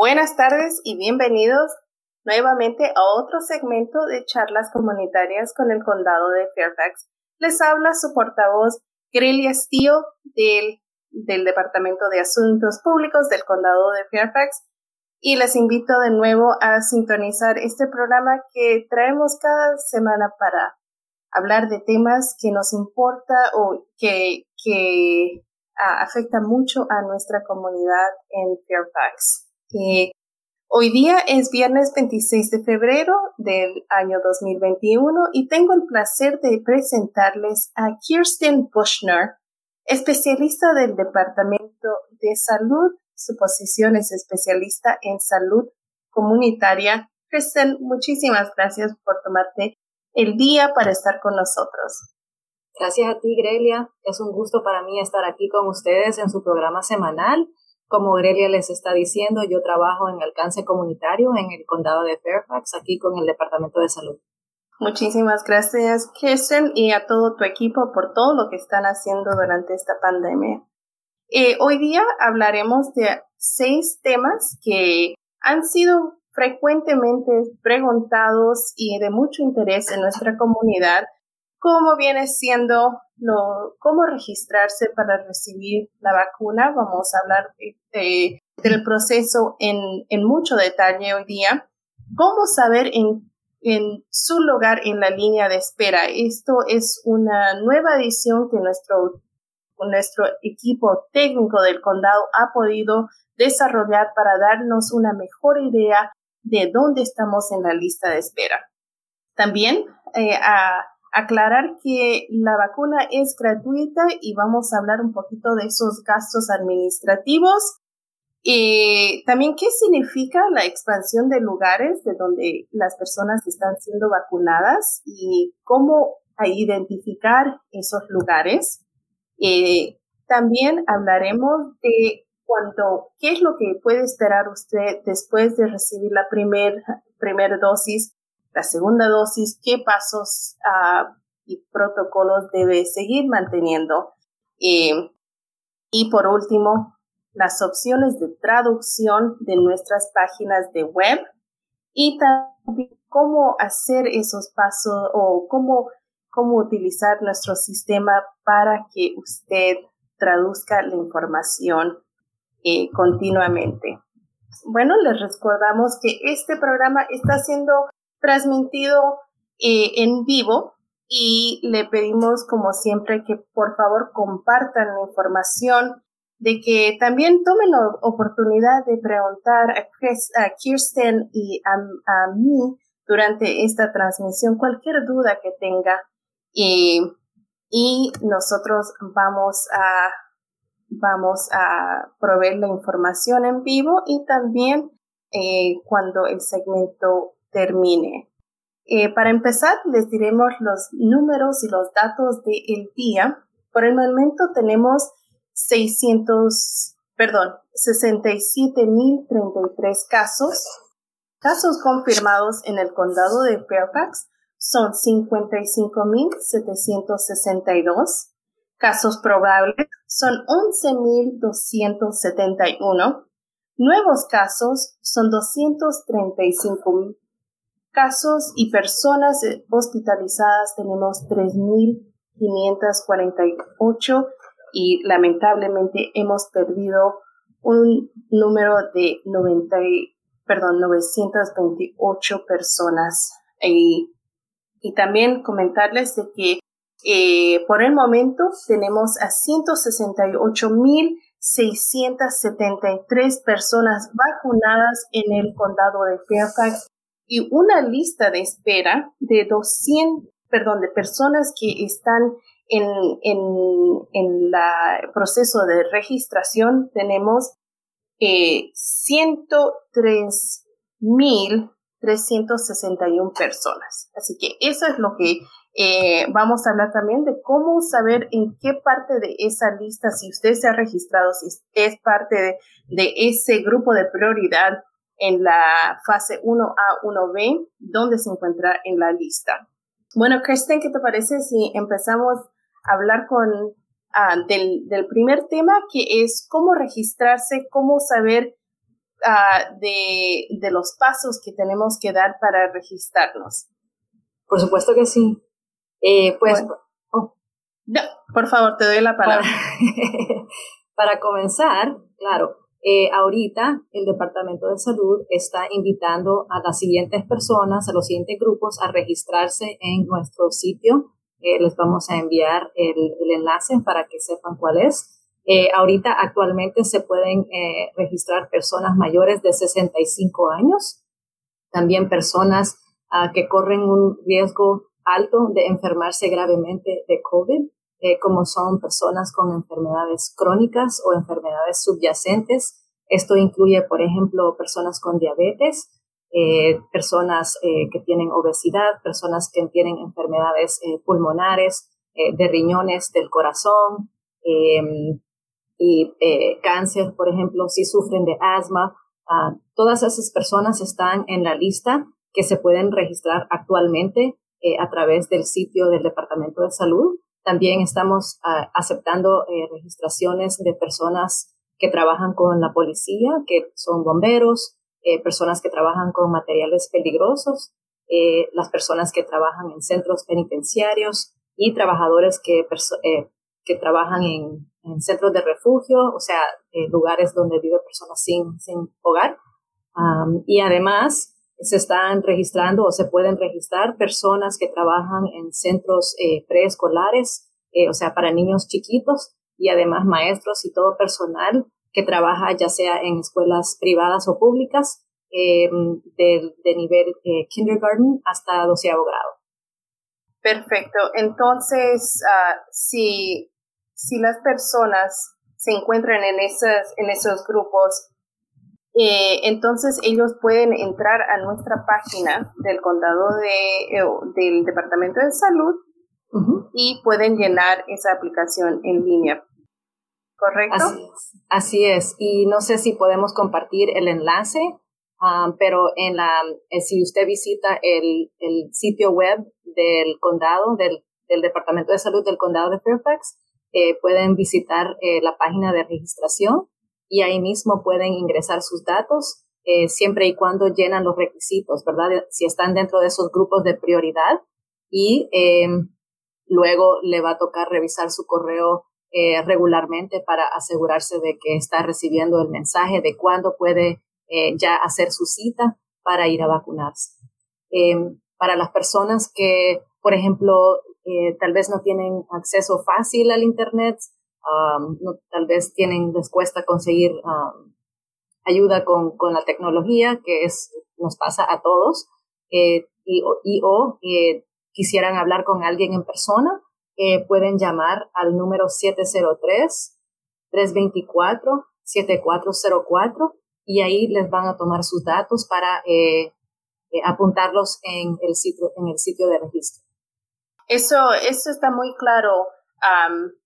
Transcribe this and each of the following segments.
Buenas tardes y bienvenidos nuevamente a otro segmento de charlas comunitarias con el condado de Fairfax. Les habla su portavoz Grelia Stío del, del Departamento de Asuntos Públicos del condado de Fairfax y les invito de nuevo a sintonizar este programa que traemos cada semana para hablar de temas que nos importa o que, que afecta mucho a nuestra comunidad en Fairfax. Hoy día es viernes 26 de febrero del año 2021 y tengo el placer de presentarles a Kirsten Bushner, especialista del Departamento de Salud. Su posición es especialista en salud comunitaria. Kirsten, muchísimas gracias por tomarte el día para estar con nosotros. Gracias a ti, Grelia. Es un gusto para mí estar aquí con ustedes en su programa semanal. Como Grelia les está diciendo, yo trabajo en alcance comunitario en el condado de Fairfax, aquí con el Departamento de Salud. Muchísimas gracias, Kirsten, y a todo tu equipo por todo lo que están haciendo durante esta pandemia. Eh, hoy día hablaremos de seis temas que han sido frecuentemente preguntados y de mucho interés en nuestra comunidad, como viene siendo lo, cómo registrarse para recibir la vacuna. Vamos a hablar del proceso en, en, mucho detalle hoy día. Cómo saber en, en su lugar en la línea de espera. Esto es una nueva edición que nuestro, nuestro equipo técnico del condado ha podido desarrollar para darnos una mejor idea de dónde estamos en la lista de espera. También eh, a aclarar que la vacuna es gratuita y vamos a hablar un poquito de esos gastos administrativos. Y también qué significa la expansión de lugares de donde las personas están siendo vacunadas y cómo identificar esos lugares. Eh, también hablaremos de cuánto, qué es lo que puede esperar usted después de recibir la primera primer dosis, la segunda dosis, qué pasos uh, y protocolos debe seguir manteniendo. Eh, y por último, las opciones de traducción de nuestras páginas de web y también cómo hacer esos pasos o cómo, cómo utilizar nuestro sistema para que usted traduzca la información eh, continuamente. Bueno, les recordamos que este programa está siendo transmitido eh, en vivo y le pedimos como siempre que por favor compartan la información de que también tomen la oportunidad de preguntar a, Kirsten y a, a, mí durante esta transmisión cualquier duda que tenga y, y nosotros vamos a vamos a proveer la información en vivo y también eh, cuando el segmento termine. Eh, para empezar, les diremos los números y los datos del día. Por el momento tenemos 600, perdón, 67.033 casos. Casos confirmados en el condado de Fairfax son 55.762 Casos probables son 11.271. Nuevos casos son 235 casos y personas hospitalizadas tenemos 3.548 y lamentablemente hemos perdido un número de 90, perdón, 928 personas. Y, y también comentarles de que eh, por el momento tenemos a 168.673 personas vacunadas en el condado de Fairfax y una lista de espera de 200, perdón, de personas que están en, en, en el proceso de registración. Tenemos eh, 103.361 personas. Así que eso es lo que eh, vamos a hablar también de cómo saber en qué parte de esa lista, si usted se ha registrado, si es parte de, ese grupo de prioridad en la fase 1A, 1B, dónde se encuentra en la lista. Bueno, Kristen, ¿qué te parece si empezamos a hablar con ah, del, del primer tema, que es cómo registrarse, cómo saber uh, de, de, los pasos que tenemos que dar para registrarnos? Por supuesto que sí. Eh, pues, oh. por favor, te doy la palabra. Para, comenzar, claro, eh, ahorita el Departamento de Salud está invitando a las siguientes personas, a los siguientes grupos, a registrarse en nuestro sitio. Eh, les vamos a enviar el, enlace para que sepan cuál es. Eh, ahorita actualmente se pueden eh, registrar personas mayores de 65 años, también personas uh, que corren un riesgo alto de enfermarse gravemente de COVID, eh, como son personas con enfermedades crónicas o enfermedades subyacentes. Esto incluye, por ejemplo, personas con diabetes, eh, personas eh, que tienen obesidad, personas que tienen enfermedades pulmonares, de riñones, del corazón, em, y cáncer, por ejemplo, si sufren de asma. Uh, todas esas personas están en la lista que se pueden registrar actualmente a través del sitio del Departamento de Salud. También estamos uh, aceptando eh, registraciones de personas que trabajan con la policía, que son bomberos, eh, personas que trabajan con materiales peligrosos, las personas que trabajan en centros penitenciarios y trabajadores que, que trabajan en en centros de refugio, o sea, lugares donde viven personas sin, sin hogar. y además se están registrando o se pueden registrar personas que trabajan en centros eh, preescolares, eh, o sea, para niños chiquitos y además maestros y todo personal que trabaja ya sea en escuelas privadas o públicas em, de, nivel eh, kindergarten hasta doceavo grado. Perfecto. Entonces, uh, si si las personas se encuentran en, esas, en esos grupos, eh, entonces ellos pueden entrar a nuestra página del condado de, eh, del Departamento de Salud y pueden llenar esa aplicación en línea. ¿Correcto? Así es. Así es. Y no sé si podemos compartir el enlace, ah, pero en la, eh, si usted visita el, el, sitio web del condado, del, del Departamento de Salud del condado de Fairfax, pueden visitar la página de registración y ahí mismo pueden ingresar sus datos eh, siempre y cuando llenan los requisitos, ¿verdad? Si están dentro de esos grupos de prioridad y em, luego le va a tocar revisar su correo regularmente para asegurarse de que está recibiendo el mensaje de cuándo puede ya hacer su cita para ir a vacunarse. Em, para las personas que, por ejemplo, eh, tal vez no tienen acceso fácil al Internet, um, tal vez tienen, les cuesta conseguir um, ayuda con, con, la tecnología, que es, nos pasa a todos, eh, y, y, o eh, quisieran hablar con alguien en persona, pueden llamar al número 703-324-7404 y ahí les van a tomar sus datos para apuntarlos en el sitio, en el sitio de registro. Eso, eso está muy claro.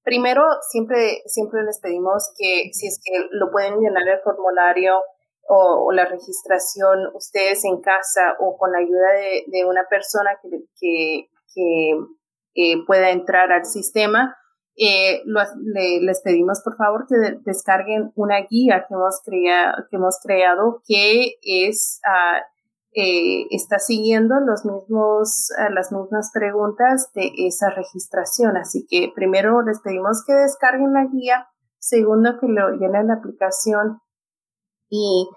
Primero, siempre, siempre les pedimos que si es que lo pueden llenar el formulario o, la registración ustedes en casa o con la ayuda de, una persona que, que, eh, pueda entrar al sistema, eh, les pedimos por favor que descarguen una guía que hemos, que hemos creado que es uh, eh, está siguiendo los mismos, eh, las mismas preguntas de esa registración. Así que primero les pedimos que descarguen la guía, segundo que lo llenen la aplicación. Y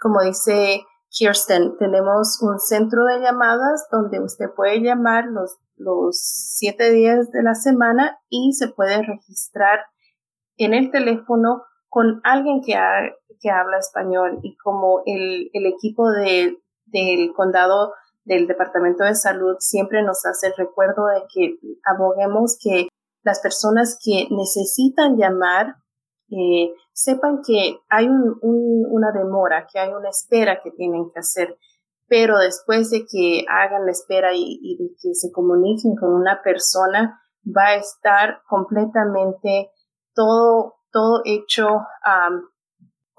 como dice Kirsten, tenemos un centro de llamadas donde usted puede llamar los, los siete días de la semana y se puede registrar en el teléfono con alguien que, que habla español. Y como el, el equipo de, del condado del Departamento de Salud siempre nos hace el recuerdo de que aboguemos que las personas que necesitan llamar eh, sepan que hay una demora, que hay una espera que tienen que hacer, pero después de que hagan la espera y, de que se comuniquen con una persona, va a estar completamente todo, todo hecho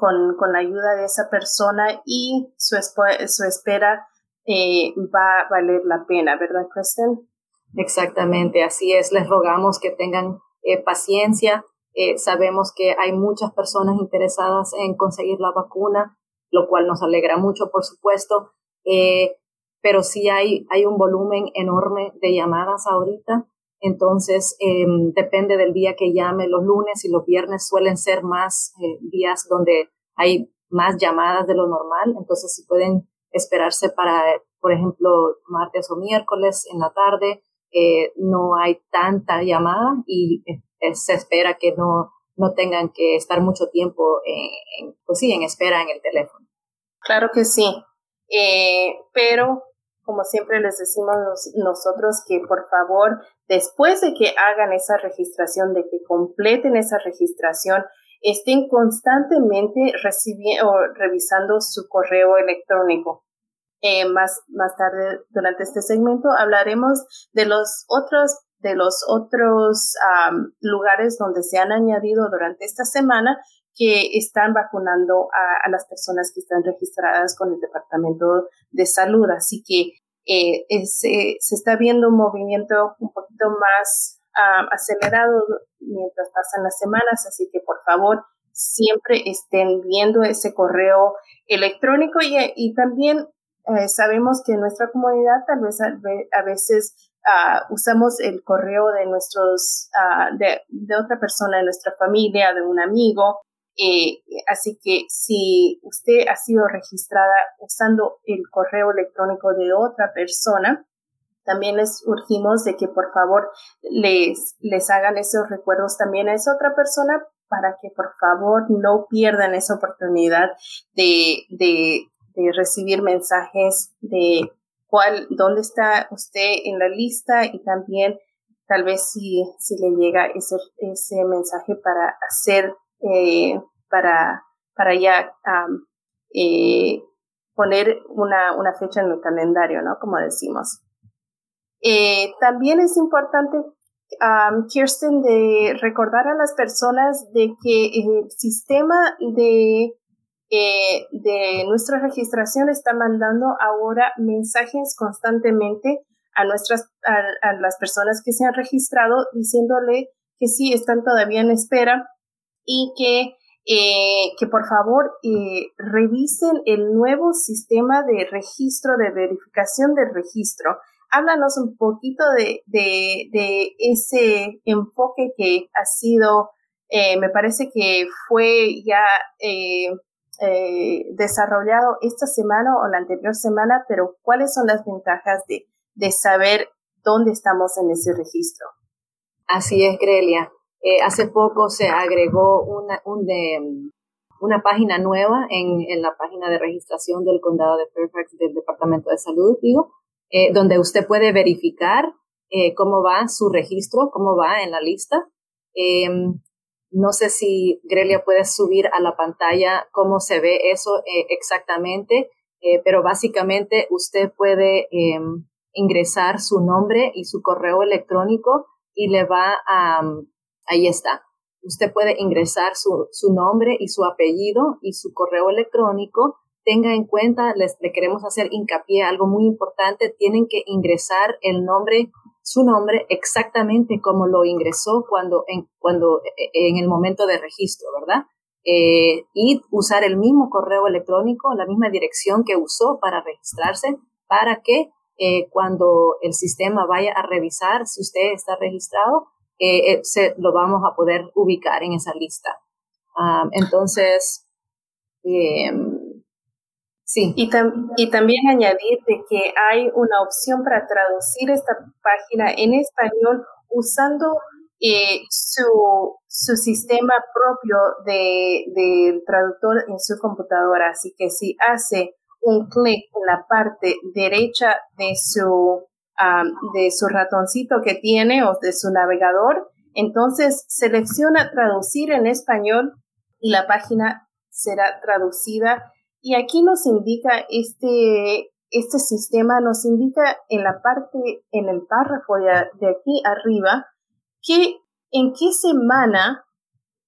con, con la ayuda de esa persona y su, su espera eh, va a valer la pena, ¿verdad, Kristen? Exactamente, así es. Les rogamos que tengan eh, paciencia. Eh, sabemos que hay muchas personas interesadas en conseguir la vacuna. lo cual nos alegra mucho, por supuesto. Eh, pero sí hay, hay un volumen enorme de llamadas ahorita. Entonces, em, depende del día que llame. Los lunes y los viernes suelen ser más eh, días donde hay más llamadas de lo normal. Entonces, si pueden esperarse para, por ejemplo, martes o miércoles en la tarde, eh, no hay tanta llamada y eh, se espera que no, no tengan que estar mucho tiempo en, pues sí, en espera en el teléfono. Claro que sí. pero como siempre les decimos nosotros que por favor, después de que hagan esa registración, de que completen esa registración, estén constantemente recibiendo o revisando su correo electrónico. Eh, más, más tarde durante este segmento hablaremos de los otros de los otros lugares donde se han añadido durante esta semana que están vacunando a, las personas que están registradas con el Departamento de Salud. Así que eh, se, está viendo un movimiento un poquito más acelerado mientras pasan las semanas. Así que por favor, siempre estén viendo ese correo electrónico y, también eh, sabemos que en nuestra comunidad tal vez a, veces ah, usamos el correo de nuestros, ah, de, de, otra persona, de nuestra familia, de un amigo, eh, así que si usted ha sido registrada usando el correo electrónico de otra persona, también les urgimos de que por favor les, les hagan esos recuerdos también a esa otra persona para que por favor no pierdan esa oportunidad de, de, de recibir mensajes de cuál, dónde está usted en la lista y también tal vez si, si le llega ese, ese mensaje para hacer eh, para, para ya eh, poner una, una, fecha en el calendario, ¿no? Como decimos. Eh, también es importante, Kirsten, de recordar a las personas de que el sistema de, de nuestra registración está mandando ahora mensajes constantemente a nuestras, a las personas que se han registrado diciéndole que sí están todavía en espera y que, eh, que por favor eh, revisen el nuevo sistema de registro, de verificación del registro. Háblanos un poquito de, de, ese enfoque que ha sido, eh, me parece que fue ya desarrollado esta semana o la anterior semana, pero ¿cuáles son las ventajas de, de saber dónde estamos en ese registro? Así es, Grelia. Eh, hace poco se agregó una, una página nueva en, en, la página de registración del condado de Fairfax del Departamento de Salud, digo, eh, donde usted puede verificar eh, cómo va su registro, cómo va en la lista. Em, no sé si Grelia puede subir a la pantalla cómo se ve eso exactamente, pero básicamente usted puede em, ingresar su nombre y su correo electrónico y le va a, Ahí está. Usted puede ingresar su, su nombre y su apellido y su correo electrónico. Tenga en cuenta, les, le queremos hacer hincapié, algo muy importante, tienen que ingresar el nombre, su nombre exactamente como lo ingresó cuando en, cuando, en el momento de registro, ¿verdad? Eh, y usar el mismo correo electrónico, la misma dirección que usó para registrarse, para que eh, cuando el sistema vaya a revisar si usted está registrado, eh, se, lo vamos a poder ubicar en esa lista. Ah, entonces, em, sí. Y, y también añadir de que hay una opción para traducir esta página en español usando eh, su, su sistema propio del de, traductor en su computadora. Así que si hace un clic en la parte derecha de su de su ratoncito que tiene o de su navegador. Entonces selecciona traducir en español y la página será traducida. Y aquí nos indica este, este sistema, nos indica en la parte, en el párrafo de, aquí arriba, que en qué semana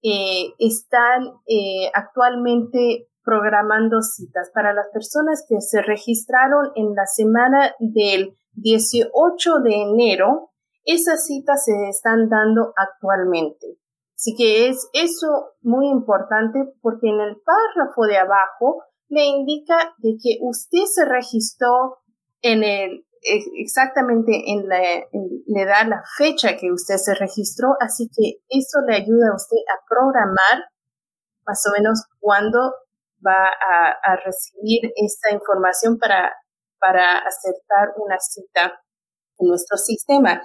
eh, están eh, actualmente programando citas para las personas que se registraron en la semana del 18 de enero, esas citas se están dando actualmente. Así que es eso muy importante porque en el párrafo de abajo le indica de que usted se registró en el exactamente en la, le da la fecha que usted se registró, así que eso le ayuda a usted a programar más o menos cuándo va a, recibir esta información para, para aceptar una cita en nuestro sistema.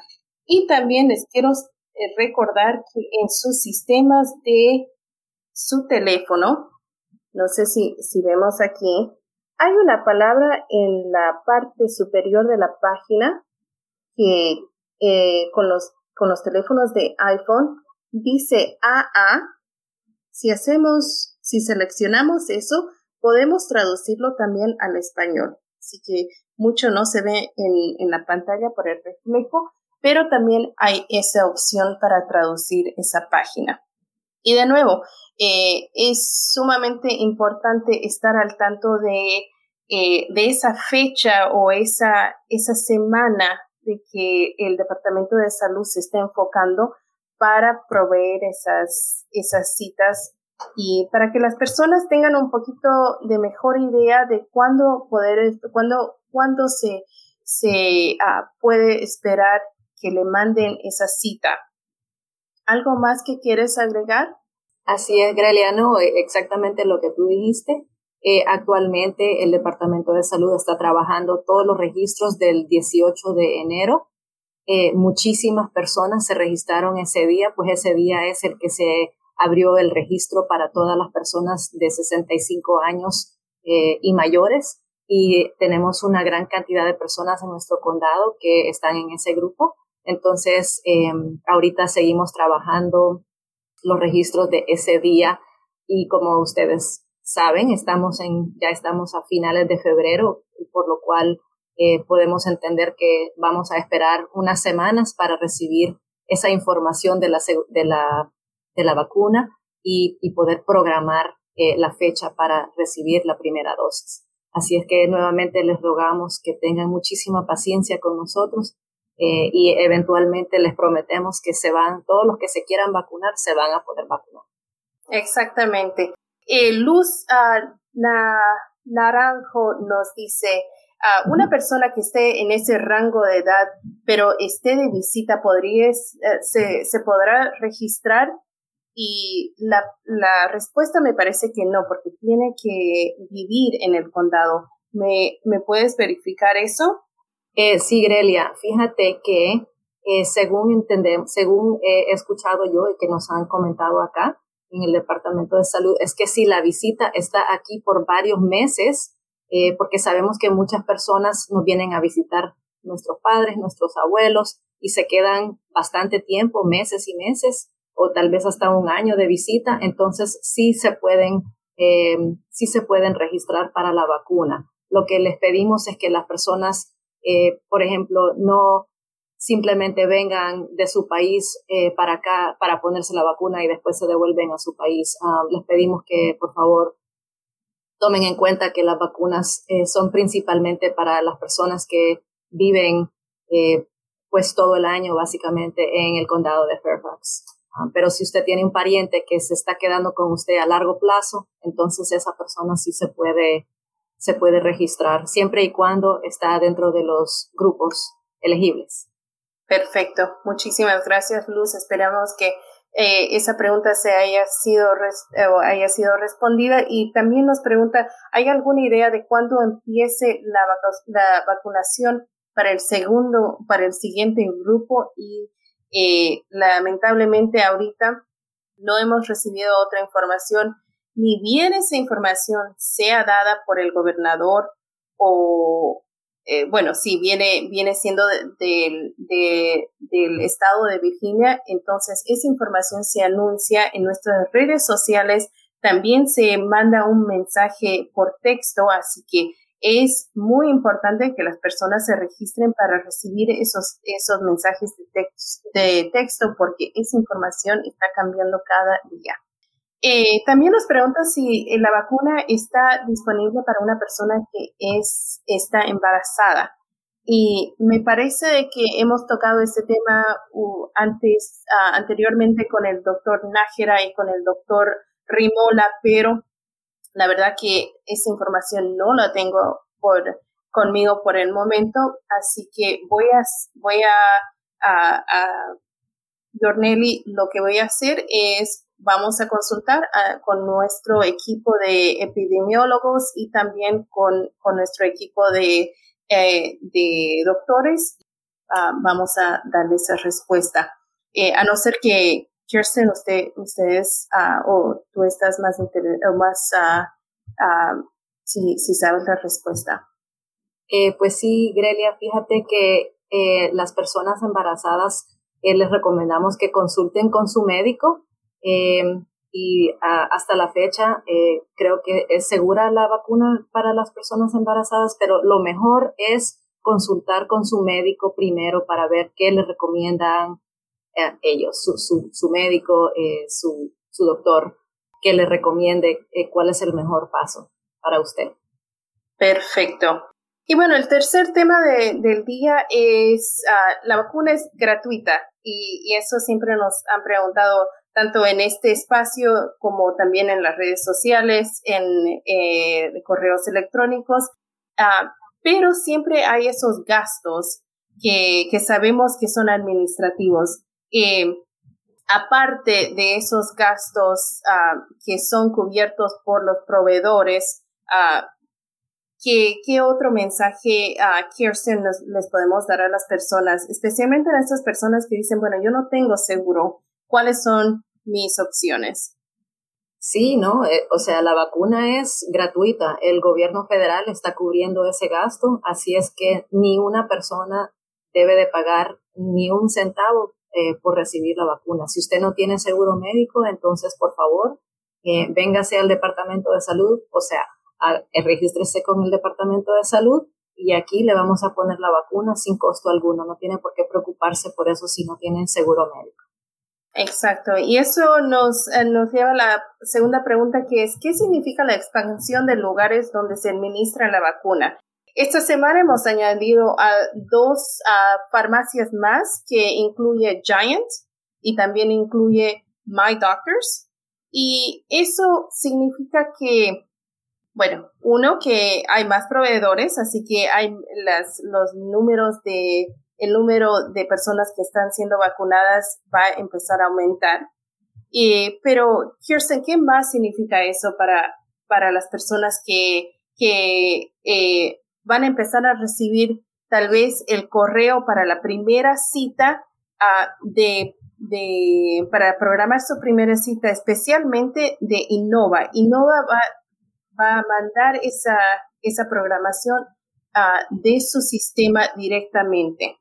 Y también les quiero eh, recordar que en sus sistemas de su teléfono, no sé si, si vemos aquí, hay una palabra en la parte superior de la página que eh, con, los, con los teléfonos de iPhone dice AA. Si hacemos, si seleccionamos eso, podemos traducirlo también al español. Así que mucho no se ve en, en la pantalla por el reflejo, pero también hay esa opción para traducir esa página. Y de nuevo, eh, es sumamente importante estar al tanto de, eh, de esa fecha o esa, esa semana de que el Departamento de Salud se está enfocando para proveer esas, esas citas y para que las personas tengan un poquito de mejor idea de cuándo poder, cuándo, cuándo se, se ah, puede esperar que le manden esa cita. ¿Algo más que quieres agregar? Así es, Greliano, e, exactamente lo que tú dijiste. Eh, actualmente el Departamento de Salud está trabajando todos los registros del 18 de enero. Eh, muchísimas personas se registraron ese día, pues ese día es el que se abrió el registro para todas las personas de 65 años eh, y mayores y tenemos una gran cantidad de personas en nuestro condado que están en ese grupo. Entonces, em, ahorita seguimos trabajando los registros de ese día y como ustedes saben, estamos en, ya estamos a finales de febrero, por lo cual eh, podemos entender que vamos a esperar unas semanas para recibir esa información de la, de la, de la vacuna y, y poder programar eh, la fecha para recibir la primera dosis. Así es que nuevamente les rogamos que tengan muchísima paciencia con nosotros eh, y eventualmente les prometemos que se van, todos los que se quieran vacunar se van a poder vacunar. Exactamente. Eh, Luz uh, Naranjo nos dice, uh, una persona que esté en ese rango de edad, pero esté de visita, podría, eh, se, se, podrá registrar? Y la, la respuesta me parece que no, porque tiene que vivir en el condado. ¿Me, ¿me puedes verificar eso? Eh, sí, Grelia, fíjate que eh, según entendemos, según he escuchado yo y que nos han comentado acá en el Departamento de Salud, es que si la visita está aquí por varios meses, eh, porque sabemos que muchas personas nos vienen a visitar nuestros padres, nuestros abuelos, y se quedan bastante tiempo, meses y meses, o tal vez hasta un año de visita, entonces sí se pueden, eh, sí se pueden registrar para la vacuna. Lo que les pedimos es que las personas eh, por ejemplo, no simplemente vengan de su país eh, para acá para ponerse la vacuna y después se devuelven a su país. Ah, les pedimos que, por favor, tomen en cuenta que las vacunas eh, son principalmente para las personas que viven pues todo el año básicamente en el condado de Fairfax. Ah, pero si usted tiene un pariente que se está quedando con usted a largo plazo, entonces esa persona sí se puede se puede registrar, siempre y cuando está dentro de los grupos elegibles. Perfecto. Muchísimas gracias, Luz. Esperamos que eh, esa pregunta se haya sido, haya sido respondida. Y también nos pregunta, ¿hay alguna idea de cuándo empiece la, la vacunación para el segundo, para el siguiente grupo? Y eh, lamentablemente ahorita no hemos recibido otra información ni bien esa información sea dada por el gobernador o, eh, bueno, si viene, viene siendo del estado de Virginia, entonces esa información se anuncia en nuestras redes sociales, también se manda un mensaje por texto, así que es muy importante que las personas se registren para recibir esos, esos mensajes de de texto porque esa información está cambiando cada día. Eh, también nos pregunta si eh, la vacuna está disponible para una persona que es, está embarazada. Y me parece que hemos tocado este tema antes, uh, anteriormente con el doctor Nájera y con el doctor Rimola, pero La verdad que esa información no la tengo por, conmigo por el momento, así que voy a, voy a, a, a Dornelli, lo que voy a hacer es vamos a consultar ah, con nuestro equipo de epidemiólogos y también con, con nuestro equipo de, eh, de doctores. Ah, vamos a darle esa respuesta. Eh, a no ser que, Kirsten, usted, ustedes uh, o tú estás más, o más si, si sabes la respuesta. Eh, pues sí, Grelia, fíjate que las personas embarazadas les recomendamos que consulten con su médico Em, y hasta la fecha eh, creo que es segura la vacuna para las personas embarazadas, pero lo mejor es consultar con su médico primero para ver qué le recomiendan eh, ellos, su, su, su médico, eh, su, su, doctor, que le recomiende cuál es el mejor paso para usted. Perfecto. Y bueno, el tercer tema de, del día es ah, la vacuna es gratuita y, y, eso siempre nos han preguntado tanto en este espacio como también en las redes sociales, en eh, correos electrónicos, ah, pero siempre hay esos gastos que, que sabemos que son administrativos. Eh, aparte de esos gastos ah, que son cubiertos por los proveedores, ah, ¿qué, ¿qué, otro mensaje, Kirsten, les podemos dar a las personas, especialmente a esas personas que dicen, bueno, yo no tengo seguro, cuáles son mis opciones. Sí, ¿no? Eh, o sea, la vacuna es gratuita. El gobierno federal está cubriendo ese gasto, así es que ni una persona debe de pagar ni un centavo eh, por recibir la vacuna. Si usted no tiene seguro médico, entonces, por favor, eh, véngase al Departamento de Salud, o sea, regístrese con el Departamento de Salud y aquí le vamos a poner la vacuna sin costo alguno. No tiene por qué preocuparse por eso si no tiene seguro médico. Exacto. Y eso nos, eh, nos lleva a la segunda pregunta que es, ¿qué significa la expansión de lugares donde se administra la vacuna? Esta semana hemos añadido a dos farmacias más que incluye Giant y también incluye My Doctors. Y eso significa que, bueno, uno, que hay más proveedores, así que hay las, los números de el número de personas que están siendo vacunadas va a empezar a aumentar. pero, Kirsten, ¿qué más significa eso para, para las personas que, que eh, van a empezar a recibir tal vez el correo para la primera cita ah, de, de, para programar su primera cita, especialmente de Innova? Innova va, va a mandar esa, esa programación ah, de su sistema directamente.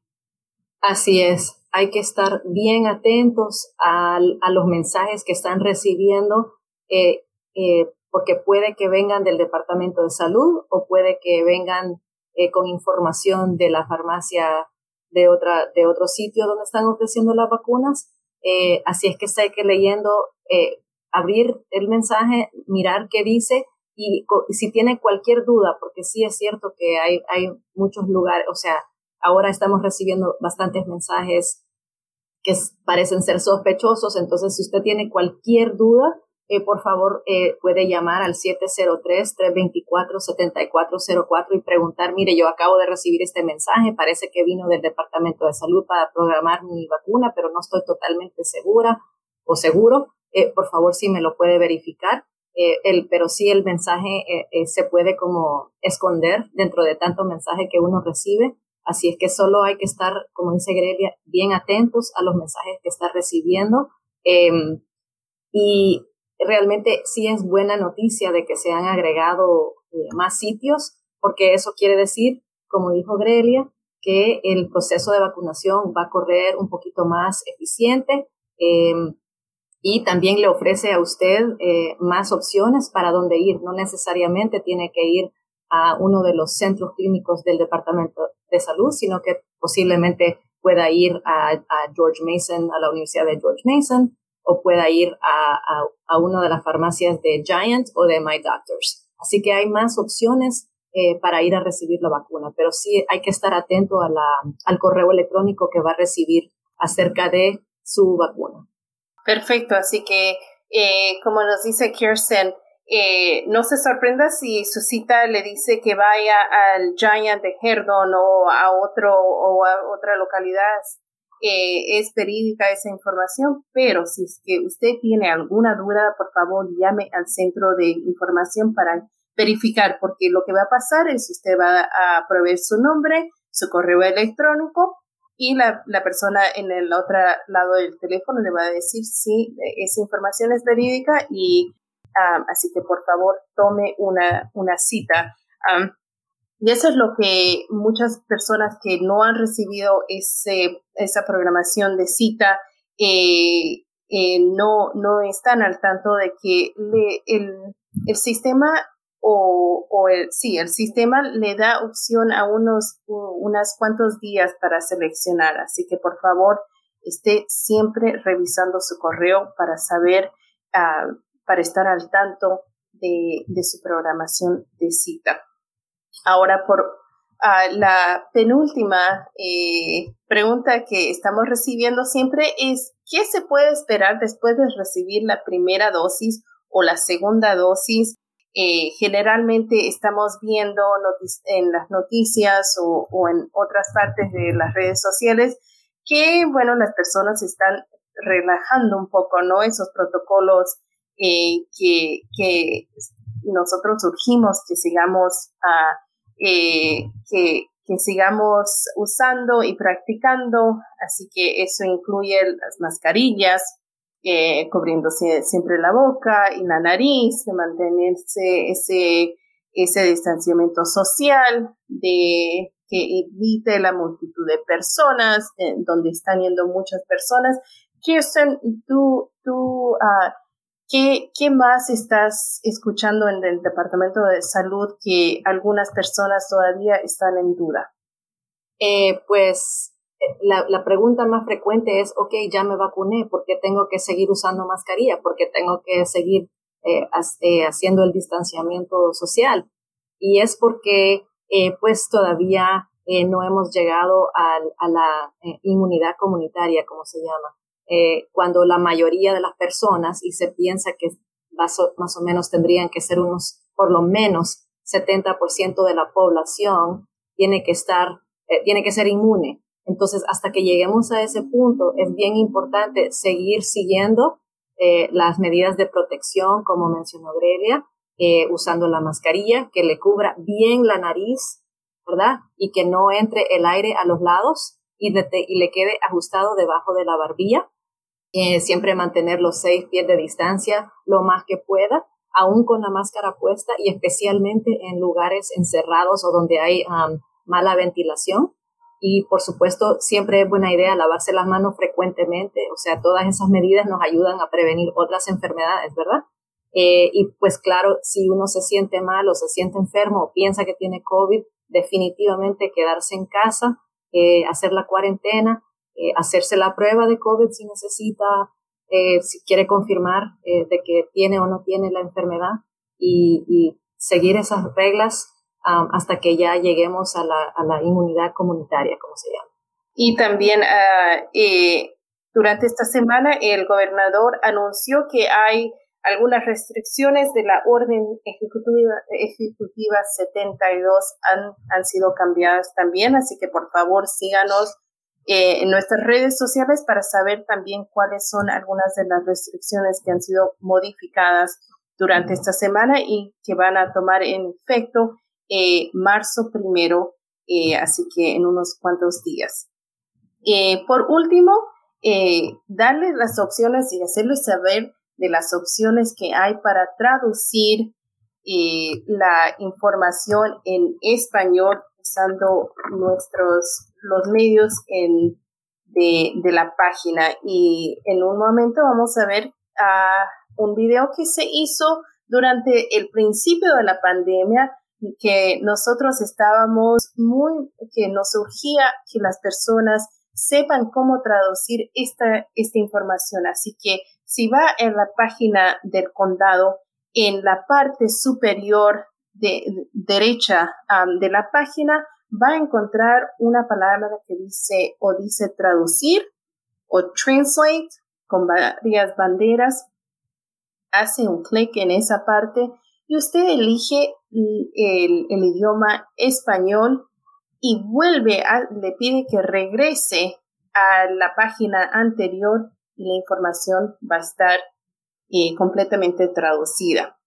Así es, hay que estar bien atentos a, los mensajes que están recibiendo, eh, eh, porque puede que vengan del Departamento de Salud o puede que vengan eh, con información de la farmacia de, otra, de otro sitio donde están ofreciendo las vacunas. así es que está que leyendo, abrir el mensaje, mirar qué dice y si tiene cualquier duda, porque sí es cierto que hay, hay muchos lugares, o sea, Ahora estamos recibiendo bastantes mensajes que parecen ser sospechosos, entonces si usted tiene cualquier duda, eh, por favor eh, puede llamar al 703-324-7404 y preguntar, mire, yo acabo de recibir este mensaje, parece que vino del Departamento de Salud para programar mi vacuna, pero no estoy totalmente segura o seguro. Eh, por favor, si me lo puede verificar. pero sí el mensaje se puede como esconder dentro de tanto mensaje que uno recibe. Así es que solo hay que estar, como dice Grelia, bien atentos a los mensajes que está recibiendo. Em, y realmente sí es buena noticia de que se han agregado eh, más sitios, porque eso quiere decir, como dijo Grelia, que el proceso de vacunación va a correr un poquito más eficiente em, y también le ofrece a usted eh, más opciones para dónde ir. No necesariamente tiene que ir a uno de los centros clínicos del Departamento de Salud, sino que posiblemente pueda ir a, George Mason, a la Universidad de George Mason, o pueda ir a, a, una de las farmacias de Giant o de My Doctors. Así que hay más opciones eh, para ir a recibir la vacuna, pero sí hay que estar atento a la, al correo electrónico que va a recibir acerca de su vacuna. Perfecto, así que eh, como nos dice Kirsten, eh, no se sorprenda si su cita le dice que vaya al Giant de Herdon o a otro o a otra localidad. Eh, es verídica esa información, pero si es que usted tiene alguna duda, por favor llame al centro de información para verificar, porque lo que va a pasar es usted va a proveer su nombre, su correo electrónico y la, la persona en el otro lado del teléfono le va a decir si esa información es verídica y así que por favor tome una, una cita. y eso es lo que muchas personas que no han recibido ese, esa programación de cita eh, eh, no, no están al tanto de que el, el sistema o, o el, sí, el sistema le da opción a unos, cuantos días para seleccionar. Así que por favor, esté siempre revisando su correo para saber, para estar al tanto de, su programación de cita. Ahora, por uh, la penúltima eh, pregunta que estamos recibiendo siempre es, ¿qué se puede esperar después de recibir la primera dosis o la segunda dosis eh, generalmente estamos viendo en las noticias o, en otras partes de las redes sociales que, bueno, las personas están relajando un poco, ¿no? Esos protocolos eh, que, nosotros urgimos que sigamos eh, que, que sigamos usando y practicando. Así que eso incluye las mascarillas, eh, cubriéndose siempre la boca y la nariz, de mantenerse ese, ese distanciamiento social, de que evite la multitud de personas, donde están yendo muchas personas. Kirsten, tú, tú, uh, ¿qué, ¿qué más estás escuchando en el Departamento de Salud que algunas personas todavía están en duda? Eh, pues la, la, pregunta más frecuente es, ok, ya me vacuné, ¿por qué tengo que seguir usando mascarilla? ¿Por qué tengo que seguir eh, eh, haciendo el distanciamiento social? Y es porque eh, pues todavía no hemos llegado a, a la inmunidad comunitaria, como se llama. Cuando la mayoría de las personas, y se piensa que más o, más o menos tendrían que ser unos, por lo menos 70% de la población, tiene que estar, tiene que ser inmune entonces, hasta que lleguemos a ese punto, es bien importante seguir siguiendo eh, las medidas de protección, como mencionó Grelia, eh, usando la mascarilla que le cubra bien la nariz, ¿verdad? Y que no entre el aire a los lados y, y le quede ajustado debajo de la barbilla. Eh, siempre mantener los seis pies de distancia lo más que pueda, aún con la máscara puesta y especialmente en lugares encerrados o donde hay mala ventilación y por supuesto, siempre es buena idea lavarse las manos frecuentemente, o sea, todas esas medidas nos ayudan a prevenir otras enfermedades, ¿verdad? Eh, y pues claro, si uno se siente mal o se siente enfermo o piensa que tiene COVID, definitivamente quedarse en casa, eh, hacer la cuarentena, eh, hacerse la prueba de COVID si necesita, si quiere confirmar de que tiene o no tiene la enfermedad y, seguir esas reglas Um, hasta que ya lleguemos a la, a la, inmunidad comunitaria, como se llama. Y también eh, durante esta semana el gobernador anunció que hay algunas restricciones de la orden ejecutiva, ejecutiva 72 han, han sido cambiadas también, así que por favor síganos eh, en nuestras redes sociales para saber también cuáles son algunas de las restricciones que han sido modificadas durante esta semana y que van a tomar en efecto eh, marzo primero, eh, así que en unos cuantos días. Eh, por último, darles las opciones y hacerles saber de las opciones que hay para traducir la información en español usando nuestros los medios en, de, de, la página y en un momento vamos a ver un video que se hizo durante el principio de la pandemia que nosotros estábamos muy, que nos surgía que las personas sepan cómo traducir esta, esta información. Así que si va en la página del condado, en la parte superior de, derecha de la página, va a encontrar una palabra que dice o dice traducir o translate con varias banderas. Hace un clic en esa parte y usted elige el, idioma español y vuelve a, le pide que regrese a la página anterior y la información va a estar eh, completamente traducida.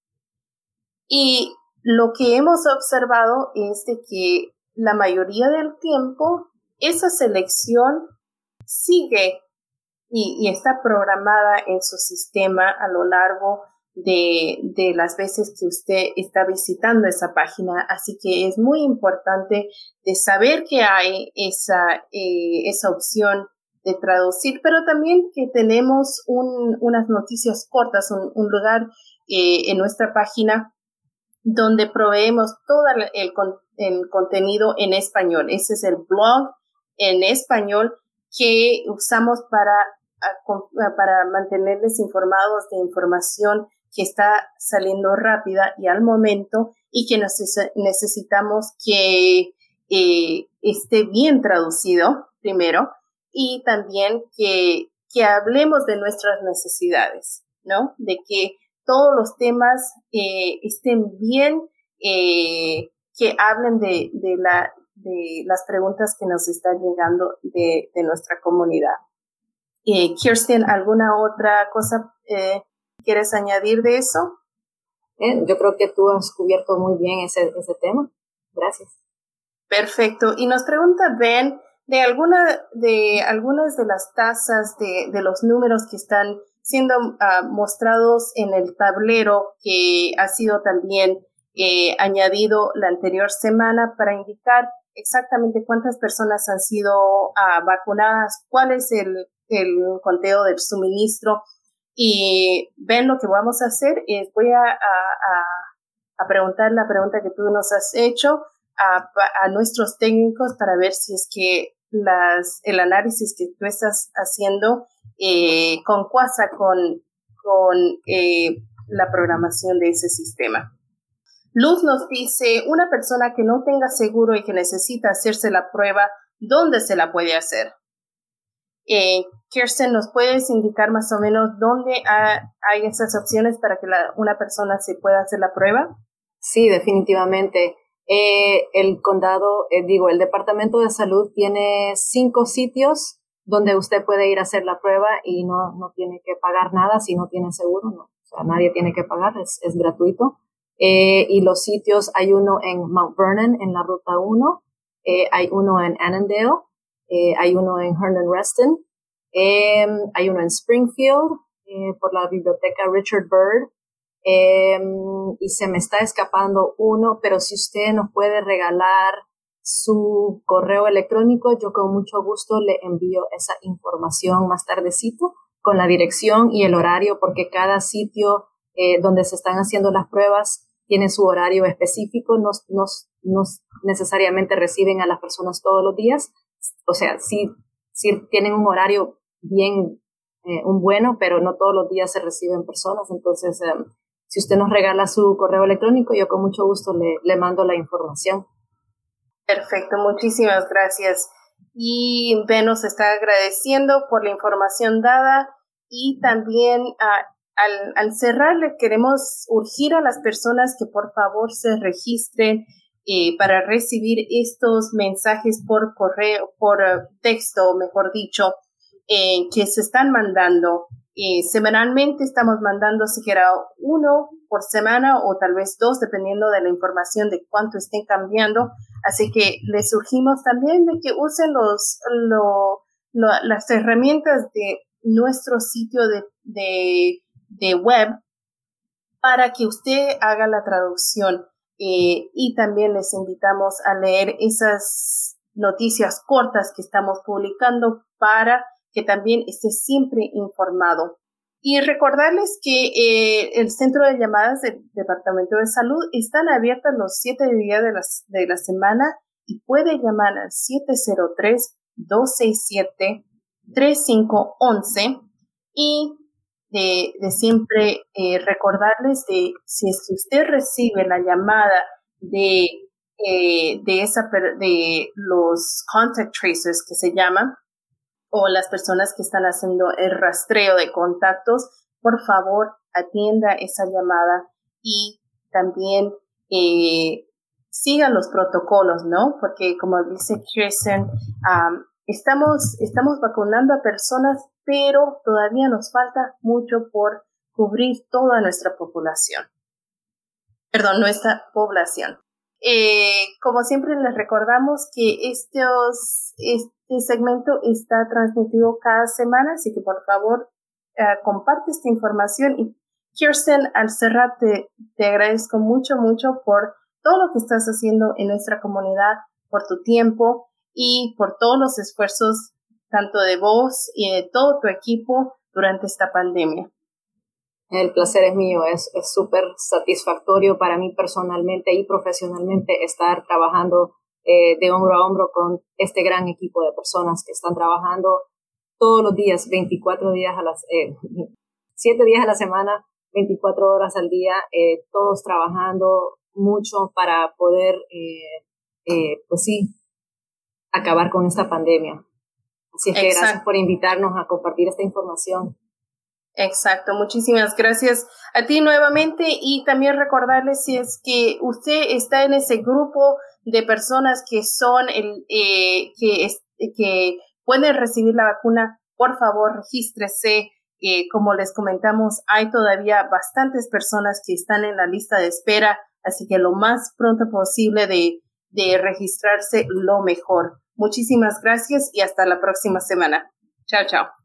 Y lo que hemos observado es de que la mayoría del tiempo esa selección sigue y, está programada en su sistema a lo largo de, las veces que usted está visitando esa página. Así que es muy importante de saber que hay esa, eh, esa opción de traducir, pero también que tenemos un, unas noticias cortas, un, un lugar eh, en nuestra página donde proveemos todo el, el, contenido en español. Ese es el blog en español que usamos para, para mantenerles informados de información que está saliendo rápida y al momento y que necesitamos que eh, esté bien traducido primero y también que, que hablemos de nuestras necesidades, ¿no? De todos los temas eh, estén bien, eh, que hablen de, de, la, de las preguntas que nos están llegando de, de nuestra comunidad. Eh, Kirsten, ¿alguna otra cosa eh, quieres añadir de eso? yo creo que tú has cubierto muy bien ese, ese tema. Gracias. Perfecto. Y nos pregunta Ben, de alguna de algunas de las tasas de, de los números que están siendo ah, mostrados en el tablero que ha sido también eh, añadido la anterior semana para indicar exactamente cuántas personas han sido ah, vacunadas, cuál es el, el, conteo del suministro. Y ven lo que vamos a hacer voy a, a, a preguntar la pregunta que tú nos has hecho a, a, nuestros técnicos para ver si es que las, el análisis que tú estás haciendo eh, con Cuasa con, con eh, la programación de ese sistema. Luz nos dice, una persona que no tenga seguro y que necesita hacerse la prueba, ¿dónde se la puede hacer? Eh, Kirsten, ¿nos puedes indicar más o menos dónde hay esas opciones para que una persona se pueda hacer la prueba? Sí, definitivamente. Eh, el condado, digo, el Departamento de Salud tiene cinco sitios donde usted puede ir a hacer la prueba y no, no tiene que pagar nada si no tiene seguro, no. O sea, nadie tiene que pagar, es, es gratuito. Eh, y los sitios, hay uno en Mount Vernon, en la Ruta 1, eh, hay uno en Annandale, eh, hay uno en Herndon Reston, em, hay uno en Springfield, por la biblioteca Richard Bird, em, y se me está escapando uno, pero si usted nos puede regalar su correo electrónico, yo con mucho gusto le envío esa información más tardecito con la dirección y el horario, porque cada sitio eh, donde se están haciendo las pruebas tiene su horario específico, no, no, no, necesariamente reciben a las personas todos los días, o sea, sí, sí tienen un horario bien, eh, un bueno, pero no todos los días se reciben personas, entonces em, si usted nos regala su correo electrónico, yo con mucho gusto le, le mando la información. Perfecto, muchísimas gracias. Y Ben nos está agradeciendo por la información dada y también uh, al, al cerrar le queremos urgir a las personas que por favor se registren eh, para recibir estos mensajes por correo, por uh, texto, mejor dicho, eh, que se están mandando. Eh, semanalmente estamos mandando siquiera uno por semana o tal vez dos, dependiendo de la información de cuánto estén cambiando. Así que les surgimos también de que usen los, lo, las herramientas de nuestro sitio de, de, de, web para que usted haga la traducción. Eh, y también les invitamos a leer esas noticias cortas que estamos publicando para que también esté siempre informado. Y recordarles que eh, el centro de llamadas del Departamento de Salud están abiertas los siete días de la, de la semana y puede llamar al 703-267-3511 y de, de siempre eh, recordarles de si es que usted recibe la llamada de, eh, de, esa, de los contact tracers que se llaman, o las personas que están haciendo el rastreo de contactos, por favor atienda esa llamada y también eh, sigan los protocolos, ¿no? Porque como dice Kirsten, estamos, estamos vacunando a personas, pero todavía nos falta mucho por cubrir toda nuestra población. Perdón, nuestra población. Eh, como siempre les recordamos que estos, este segmento está transmitido cada semana, así que por favor eh, comparte esta información y Kirsten, al cerrar te, te agradezco mucho, mucho por todo lo que estás haciendo en nuestra comunidad, por tu tiempo y por todos los esfuerzos tanto de vos y de todo tu equipo durante esta pandemia. El placer es mío, es súper satisfactorio para mí personalmente y profesionalmente estar trabajando eh, de hombro a hombro con este gran equipo de personas que están trabajando todos los días, 24 días a las, eh, 7 días a la semana, 24 horas al día, eh, todos trabajando mucho para poder, eh, eh, pues sí, acabar con esta pandemia. Así es que gracias por invitarnos a compartir esta información. Exacto, muchísimas gracias a ti nuevamente y también recordarles si es que usted está en ese grupo de personas que son el eh, que que pueden recibir la vacuna, por favor regístrese. Eh, como les comentamos, hay todavía bastantes personas que están en la lista de espera, así que lo más pronto posible de, de registrarse, lo mejor. Muchísimas gracias y hasta la próxima semana. Chao, chao.